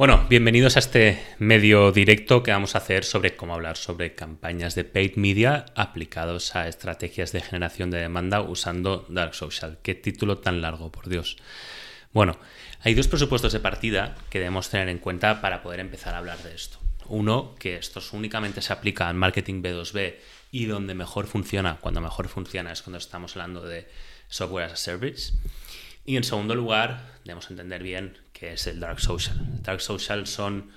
Bueno, bienvenidos a este medio directo que vamos a hacer sobre cómo hablar sobre campañas de paid media aplicados a estrategias de generación de demanda usando Dark Social. Qué título tan largo, por Dios. Bueno, hay dos presupuestos de partida que debemos tener en cuenta para poder empezar a hablar de esto. Uno, que esto únicamente se aplica en marketing B2B y donde mejor funciona, cuando mejor funciona es cuando estamos hablando de software as a service. Y en segundo lugar, debemos entender bien qué es el dark social. dark social son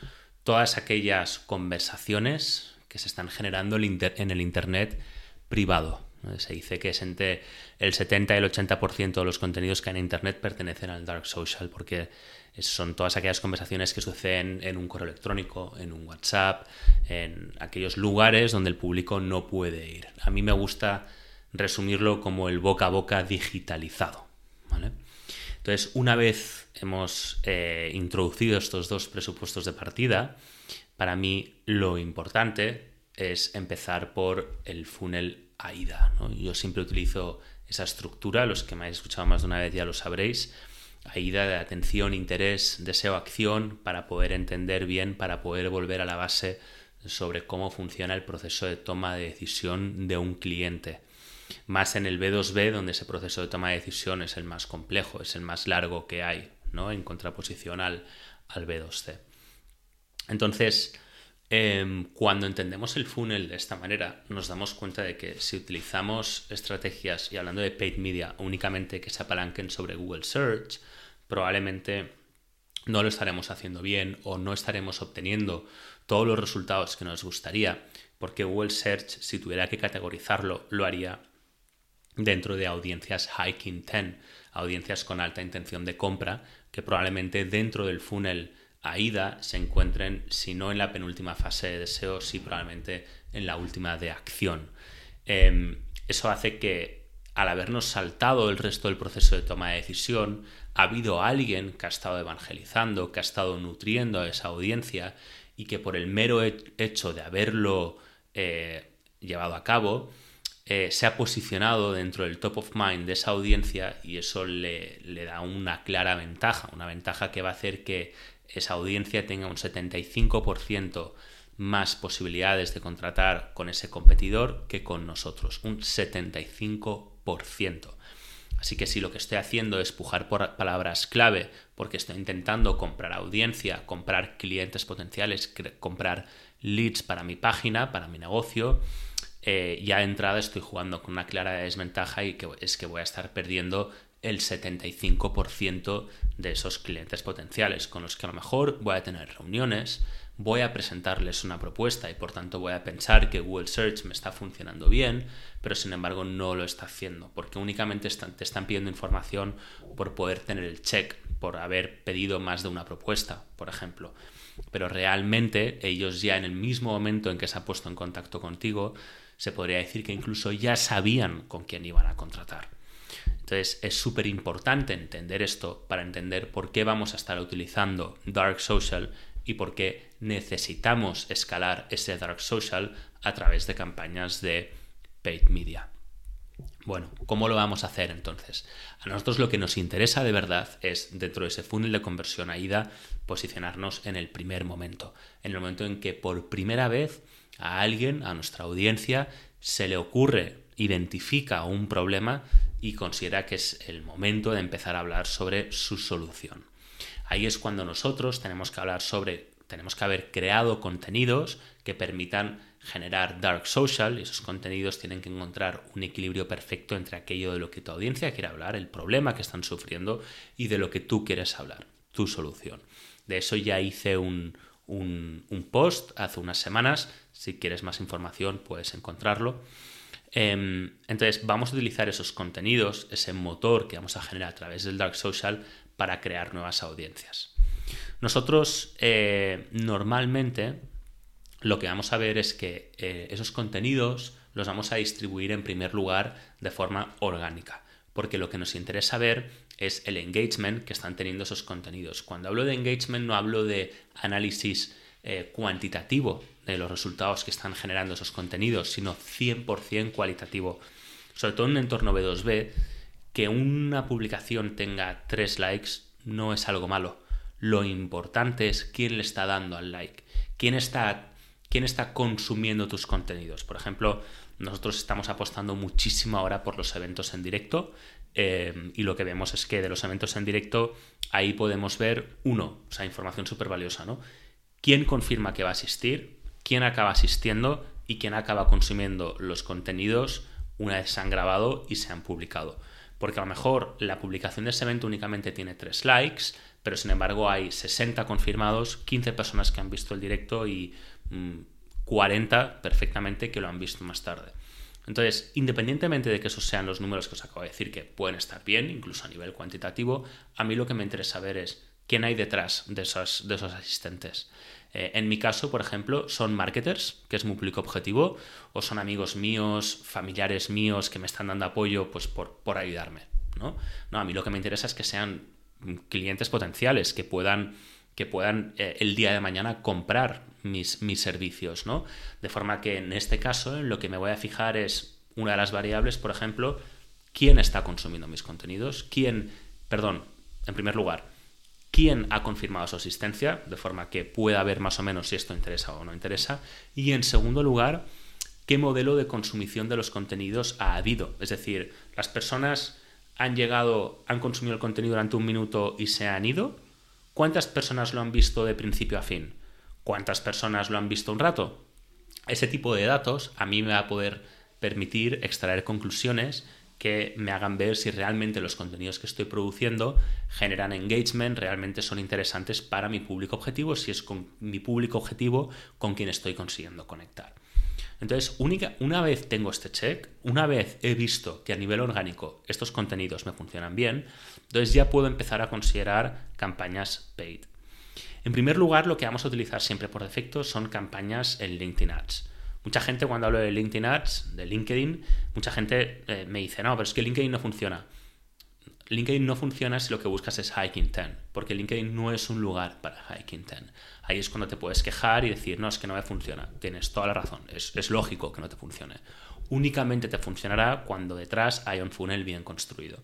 todas aquellas conversaciones que se están generando en el Internet privado. Se dice que es entre el 70 y el 80% de los contenidos que hay en Internet pertenecen al dark social, porque son todas aquellas conversaciones que suceden en un correo electrónico, en un WhatsApp, en aquellos lugares donde el público no puede ir. A mí me gusta resumirlo como el boca a boca digitalizado. Entonces, una vez hemos eh, introducido estos dos presupuestos de partida, para mí lo importante es empezar por el funnel AIDA. Yo siempre utilizo esa estructura, los que me habéis escuchado más de una vez ya lo sabréis. AIDA de atención, interés, deseo, acción, para poder entender bien, para poder volver a la base sobre cómo funciona el proceso de toma de decisión de un cliente más en el B2B, donde ese proceso de toma de decisión es el más complejo, es el más largo que hay, ¿no? En contraposición al, B2C. Entonces, em, cuando entendemos el funnel de esta manera, nos damos cuenta de que si utilizamos estrategias, y hablando de paid media, únicamente que se apalanquen sobre Google Search, probablemente no lo estaremos haciendo bien o no estaremos obteniendo todos los resultados que nos gustaría, porque Google Search, si tuviera que categorizarlo, lo haría dentro de audiencias high intent, audiencias con alta intención de compra, que probablemente dentro del funnel AIDA se encuentren, si no en la penúltima fase de deseo, sí probablemente en la última de acción. Em, eso hace que al habernos saltado el resto del proceso de toma de decisión, ha habido alguien que ha estado evangelizando, que ha estado nutriendo a esa audiencia y que por el mero hecho de haberlo eh, llevado a cabo, eh, se ha posicionado dentro del top of mind de esa audiencia y eso le, da una clara ventaja, una ventaja que va a hacer que esa audiencia tenga un 75% más posibilidades de contratar con ese competidor que con nosotros, un 75%. Así que si lo que estoy haciendo es pujar por palabras clave, porque estoy intentando comprar audiencia, comprar clientes potenciales, comprar leads para mi página, para mi negocio, eh, ya de entrada estoy jugando con una clara desventaja y que es que voy a estar perdiendo el 75% de esos clientes potenciales con los que a lo mejor voy a tener reuniones, voy a presentarles una propuesta y por tanto voy a pensar que Google Search me está funcionando bien, pero sin embargo no lo está haciendo, porque únicamente te están pidiendo información por poder tener el check, por haber pedido más de una propuesta, por ejemplo. Pero realmente ellos ya en el mismo momento en que se han puesto en contacto contigo, se podría decir que incluso ya sabían con quién iban a contratar. Entonces es súper importante entender esto para entender por qué vamos a estar utilizando Dark Social y por qué necesitamos escalar ese Dark Social a través de campañas de paid media. Bueno, ¿cómo lo vamos a hacer entonces? A nosotros lo que nos interesa de verdad es, dentro de ese funnel de conversión AIDA, posicionarnos en el primer momento, en el momento en que por primera vez a alguien, a nuestra audiencia, se le ocurre, identifica un problema y considera que es el momento de empezar a hablar sobre su solución. Ahí es cuando nosotros tenemos que hablar sobre, tenemos que haber creado contenidos que permitan generar dark social y esos contenidos tienen que encontrar un equilibrio perfecto entre aquello de lo que tu audiencia quiere hablar, el problema que están sufriendo y de lo que tú quieres hablar, tu solución. De eso ya hice un, un, post hace unas semanas. Si quieres más información, puedes encontrarlo. Em, entonces, vamos a utilizar esos contenidos, ese motor que vamos a generar a través del Dark Social para crear nuevas audiencias. Nosotros eh, normalmente lo que vamos a ver es que eh, esos contenidos los vamos a distribuir en primer lugar de forma orgánica, porque lo que nos interesa ver es el engagement que están teniendo esos contenidos. Cuando hablo de engagement no hablo de análisis eh, cuantitativo de los resultados que están generando esos contenidos, sino 100% cualitativo. Sobre todo en un entorno B2B, que una publicación tenga tres likes no es algo malo. Lo importante es quién le está dando al like, quién está, quién está consumiendo tus contenidos. Por ejemplo, nosotros estamos apostando muchísimo ahora por los eventos en directo eh, y lo que vemos es que de los eventos en directo ahí podemos ver, uno, o sea, información súper valiosa, ¿no? ¿Quién confirma que va a asistir? ¿Quién acaba asistiendo? ¿Y quién acaba consumiendo los contenidos una vez se han grabado y se han publicado? Porque a lo mejor la publicación de ese evento únicamente tiene tres likes, pero sin embargo hay 60 confirmados, 15 personas que han visto el directo y 40 mm, perfectamente que lo han visto más tarde. Entonces, independientemente de que esos sean los números que os acabo de decir, que pueden estar bien, incluso a nivel cuantitativo, a mí lo que me interesa ver es quién hay detrás de esos, de esos asistentes. Eh, en mi caso, por ejemplo, son marketers, que es mi público objetivo, o son amigos míos, familiares míos que me están dando apoyo pues, por, por ayudarme. ¿no? no, a mí lo que me interesa es que sean clientes potenciales, que puedan que puedan eh, el día de mañana comprar mis, mis servicios, ¿no? De forma que en este caso lo que me voy a fijar es una de las variables, por ejemplo, quién está consumiendo mis contenidos, quién, perdón, en primer lugar, quién ha confirmado su asistencia, de forma que pueda ver más o menos si esto interesa o no interesa, y en segundo lugar, qué modelo de consumición de los contenidos ha habido. Es decir, las personas han llegado, han consumido el contenido durante un minuto y se han ido, ¿Cuántas personas lo han visto de principio a fin? ¿Cuántas personas lo han visto un rato? Ese tipo de datos a mí me va a poder permitir extraer conclusiones que me hagan ver si realmente los contenidos que estoy produciendo generan engagement, realmente son interesantes para mi público objetivo, si es con mi público objetivo con quien estoy consiguiendo conectar. Entonces, una vez tengo este check, una vez he visto que a nivel orgánico estos contenidos me funcionan bien, entonces ya puedo empezar a considerar campañas paid. En primer lugar, lo que vamos a utilizar siempre por defecto son campañas en LinkedIn Ads. Mucha gente cuando hablo de LinkedIn Ads, de LinkedIn, mucha gente eh, me dice, no, pero es que LinkedIn no funciona. LinkedIn no funciona si lo que buscas es Hiking 10, porque LinkedIn no es un lugar para Hiking 10. Ahí es cuando te puedes quejar y decir, no, es que no me funciona. Tienes toda la razón, es, es lógico que no te funcione. Únicamente te funcionará cuando detrás hay un funnel bien construido.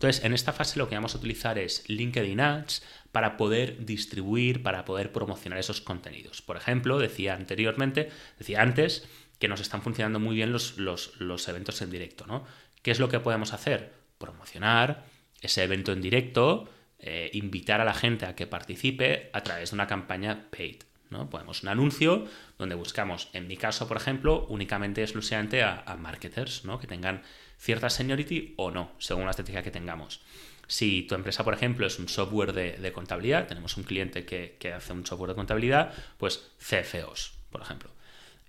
Entonces, en esta fase lo que vamos a utilizar es LinkedIn Ads para poder distribuir, para poder promocionar esos contenidos. Por ejemplo, decía anteriormente, decía antes, que nos están funcionando muy bien los, los, eventos en directo, ¿no? ¿Qué es lo que podemos hacer? Promocionar ese evento en directo, eh, invitar a la gente a que participe a través de una campaña paid. ¿no? Podemos un anuncio donde buscamos, en mi caso, por ejemplo, únicamente exclusivamente a, marketers, ¿no? que tengan cierta seniority o no, según la estrategia que tengamos. Si tu empresa, por ejemplo, es un software de, contabilidad, tenemos un cliente que, hace un software de contabilidad, pues CFOs, por ejemplo.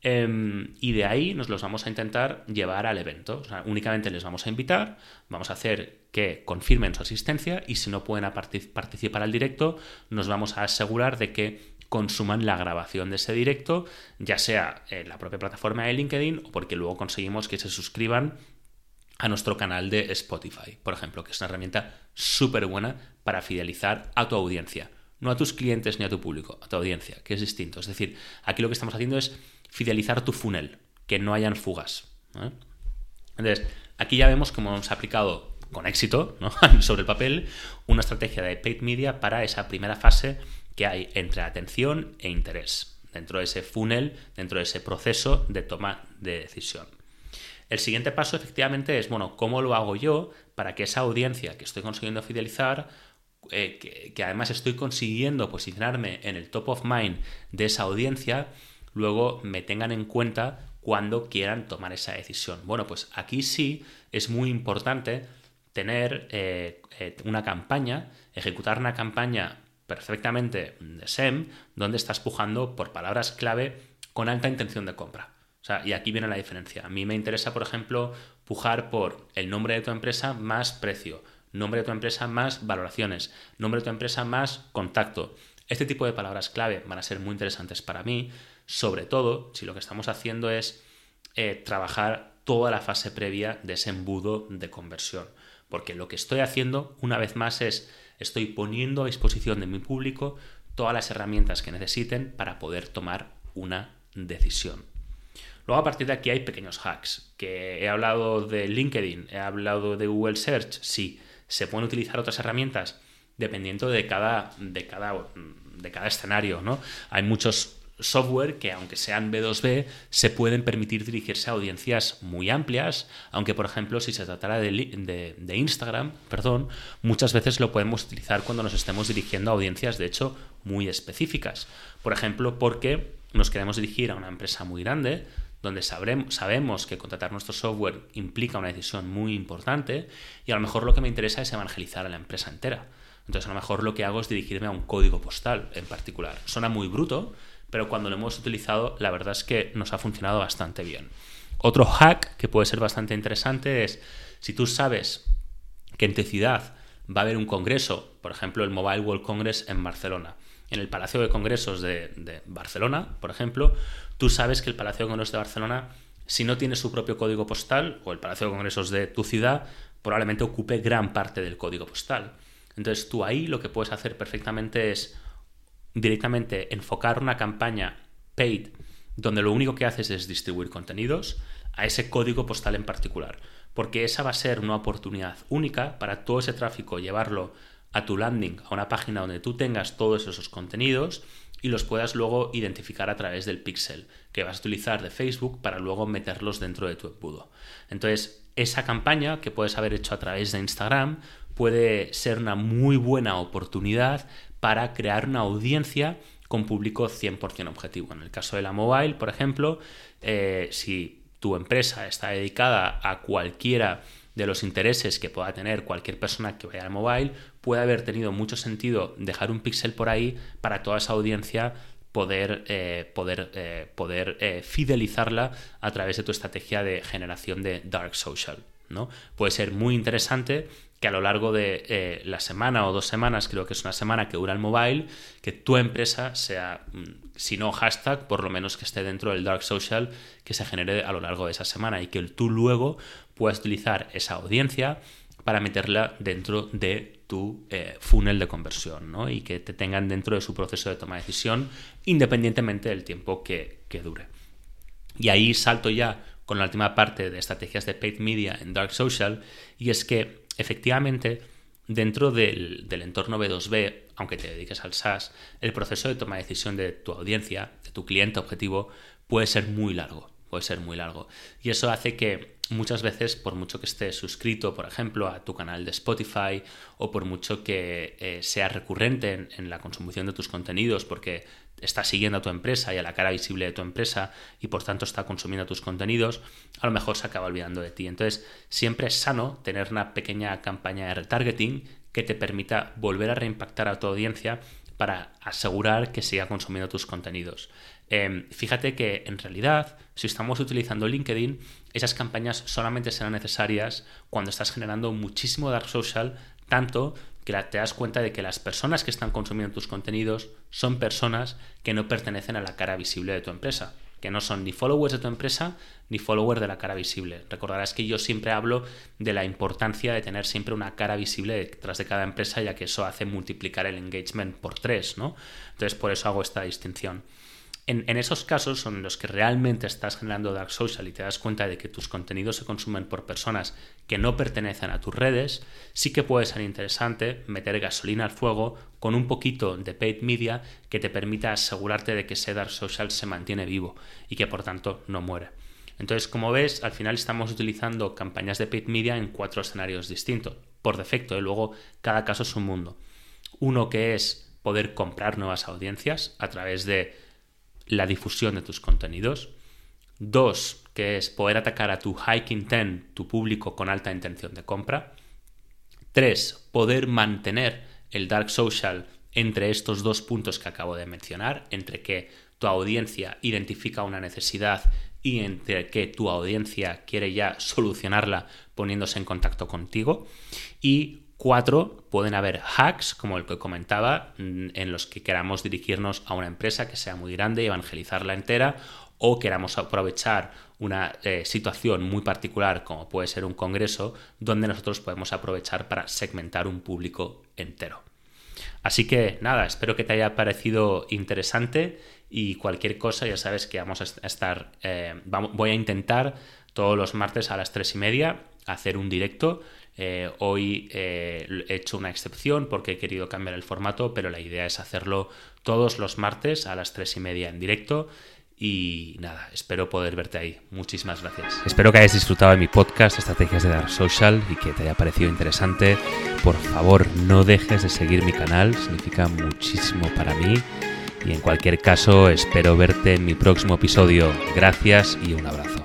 Em, y de ahí nos los vamos a intentar llevar al evento. únicamente les vamos a invitar, vamos a hacer que confirmen su asistencia y si no pueden participar al directo, nos vamos a asegurar de que consuman la grabación de ese directo, ya sea en la propia plataforma de LinkedIn o porque luego conseguimos que se suscriban a nuestro canal de Spotify, por ejemplo, que es una herramienta súper buena para fidelizar a tu audiencia. No a tus clientes ni a tu público, a tu audiencia, que es distinto. Es decir, aquí lo que estamos haciendo es fidelizar tu funnel, que no hayan fugas. Entonces, aquí ya vemos cómo hemos aplicado con éxito sobre el papel una estrategia de paid media para esa primera fase que hay entre atención e interés, dentro de ese funnel, dentro de ese proceso de toma de decisión. El siguiente paso efectivamente es, bueno, ¿cómo lo hago yo para que esa audiencia que estoy consiguiendo fidelizar, eh, que, además estoy consiguiendo posicionarme en el top of mind de esa audiencia, luego me tengan en cuenta cuando quieran tomar esa decisión. Bueno, pues aquí sí es muy importante tener eh, eh, una campaña, ejecutar una campaña perfectamente de SEM, donde estás pujando por palabras clave con alta intención de compra. O sea, y aquí viene la diferencia. A mí me interesa, por ejemplo, pujar por el nombre de tu empresa más precio, nombre de tu empresa más valoraciones, nombre de tu empresa más contacto. Este tipo de palabras clave van a ser muy interesantes para mí sobre todo si lo que estamos haciendo es eh, trabajar toda la fase previa de ese embudo de conversión. Porque lo que estoy haciendo, una vez más, es estoy poniendo a disposición de mi público todas las herramientas que necesiten para poder tomar una decisión. Luego a partir de aquí hay pequeños hacks, que he hablado de LinkedIn, he hablado de Google Search, sí, se pueden utilizar otras herramientas, dependiendo de cada, de cada, de cada escenario, ¿no? Hay muchos software que, aunque sean B2B, se pueden permitir dirigirse a audiencias muy amplias, aunque, por ejemplo, si se tratara de, de, Instagram, perdón, muchas veces lo podemos utilizar cuando nos estemos dirigiendo a audiencias, de hecho, muy específicas. Por ejemplo, porque nos queremos dirigir a una empresa muy grande, donde sabremos, sabemos que contratar nuestro software implica una decisión muy importante y a lo mejor lo que me interesa es evangelizar a la empresa entera. Entonces a lo mejor lo que hago es dirigirme a un código postal en particular. Suena muy bruto, pero cuando lo hemos utilizado la verdad es que nos ha funcionado bastante bien. Otro hack que puede ser bastante interesante es si tú sabes que en tu ciudad va a haber un congreso, por ejemplo el Mobile World Congress en Barcelona, en el Palacio de Congresos de, Barcelona, por ejemplo, tú sabes que el Palacio de Congresos de Barcelona, si no tiene su propio código postal, o el Palacio de Congresos de tu ciudad, probablemente ocupe gran parte del código postal. Entonces tú ahí lo que puedes hacer perfectamente es directamente enfocar una campaña paid donde lo único que haces es distribuir contenidos a ese código postal en particular, porque esa va a ser una oportunidad única para todo ese tráfico llevarlo a tu landing, a una página donde tú tengas todos esos contenidos y los puedas luego identificar a través del pixel que vas a utilizar de Facebook para luego meterlos dentro de tu embudo. Entonces, esa campaña que puedes haber hecho a través de Instagram puede ser una muy buena oportunidad para crear una audiencia con público 100% objetivo. En el caso de la mobile, por ejemplo, eh, si tu empresa está dedicada a cualquiera de los intereses que pueda tener cualquier persona que vaya al mobile, puede haber tenido mucho sentido dejar un pixel por ahí para toda esa audiencia poder, eh, poder, eh, poder eh, fidelizarla a través de tu estrategia de generación de dark social. ¿no? Puede ser muy interesante que a lo largo de la semana o dos semanas, creo que es una semana que dura el mobile, que tu empresa sea, mm, si no hashtag, por lo menos que esté dentro del dark social que se genere a lo largo de esa semana y que tú luego puedas utilizar esa audiencia para meterla dentro de tu eh, funnel de conversión ¿no? y que te tengan dentro de su proceso de toma de decisión independientemente del tiempo que, dure. Y ahí salto ya con la última parte de estrategias de paid media en Dark Social y es que efectivamente dentro del, del, entorno B2B, aunque te dediques al SaaS, el proceso de toma de decisión de tu audiencia, de tu cliente objetivo, puede ser muy largo, puede ser muy largo. Y eso hace que muchas veces, por mucho que estés suscrito, por ejemplo, a tu canal de Spotify o por mucho que eh, sea recurrente en, la consumición de tus contenidos porque está siguiendo a tu empresa y a la cara visible de tu empresa y por tanto está consumiendo tus contenidos, a lo mejor se acaba olvidando de ti. Entonces, siempre es sano tener una pequeña campaña de retargeting que te permita volver a reimpactar a tu audiencia para asegurar que siga consumiendo tus contenidos. Em, fíjate que en realidad, si estamos utilizando LinkedIn, esas campañas solamente serán necesarias cuando estás generando muchísimo dark social, tanto que te das cuenta de que las personas que están consumiendo tus contenidos son personas que no pertenecen a la cara visible de tu empresa, que no son ni followers de tu empresa ni followers de la cara visible. Recordarás que yo siempre hablo de la importancia de tener siempre una cara visible detrás de cada empresa, ya que eso hace multiplicar el engagement por tres, ¿no? Entonces por eso hago esta distinción. En, esos casos son los que realmente estás generando dark social y te das cuenta de que tus contenidos se consumen por personas que no pertenecen a tus redes, sí que puede ser interesante meter gasolina al fuego con un poquito de paid media que te permita asegurarte de que ese dark social se mantiene vivo y que por tanto no muere. Entonces, como ves, al final estamos utilizando campañas de paid media en cuatro escenarios distintos, por defecto, y ¿eh? luego cada caso es un mundo. Uno que es poder comprar nuevas audiencias a través de la difusión de tus contenidos. Dos, que es poder atacar a tu high intent, tu público con alta intención de compra. Tres, poder mantener el dark social entre estos dos puntos que acabo de mencionar, entre que tu audiencia identifica una necesidad y entre que tu audiencia quiere ya solucionarla poniéndose en contacto contigo. Y Cuatro, pueden haber hacks, como el que comentaba, mm, en los que queramos dirigirnos a una empresa que sea muy grande y evangelizarla entera, o queramos aprovechar una eh, situación muy particular, como puede ser un congreso, donde nosotros podemos aprovechar para segmentar un público entero. Así que nada, espero que te haya parecido interesante y cualquier cosa ya sabes que vamos a estar, eh, voy a intentar todos los martes a las tres y media hacer un directo Eh, hoy eh, he hecho una excepción porque he querido cambiar el formato, pero la idea es hacerlo todos los martes a las tres y media en directo. Y nada, espero poder verte ahí. Muchísimas gracias. Espero que hayas disfrutado de mi podcast Estrategias de Dark Social y que te haya parecido interesante. Por favor, no dejes de seguir mi canal, significa muchísimo para mí. Y en cualquier caso, espero verte en mi próximo episodio. Gracias y un abrazo.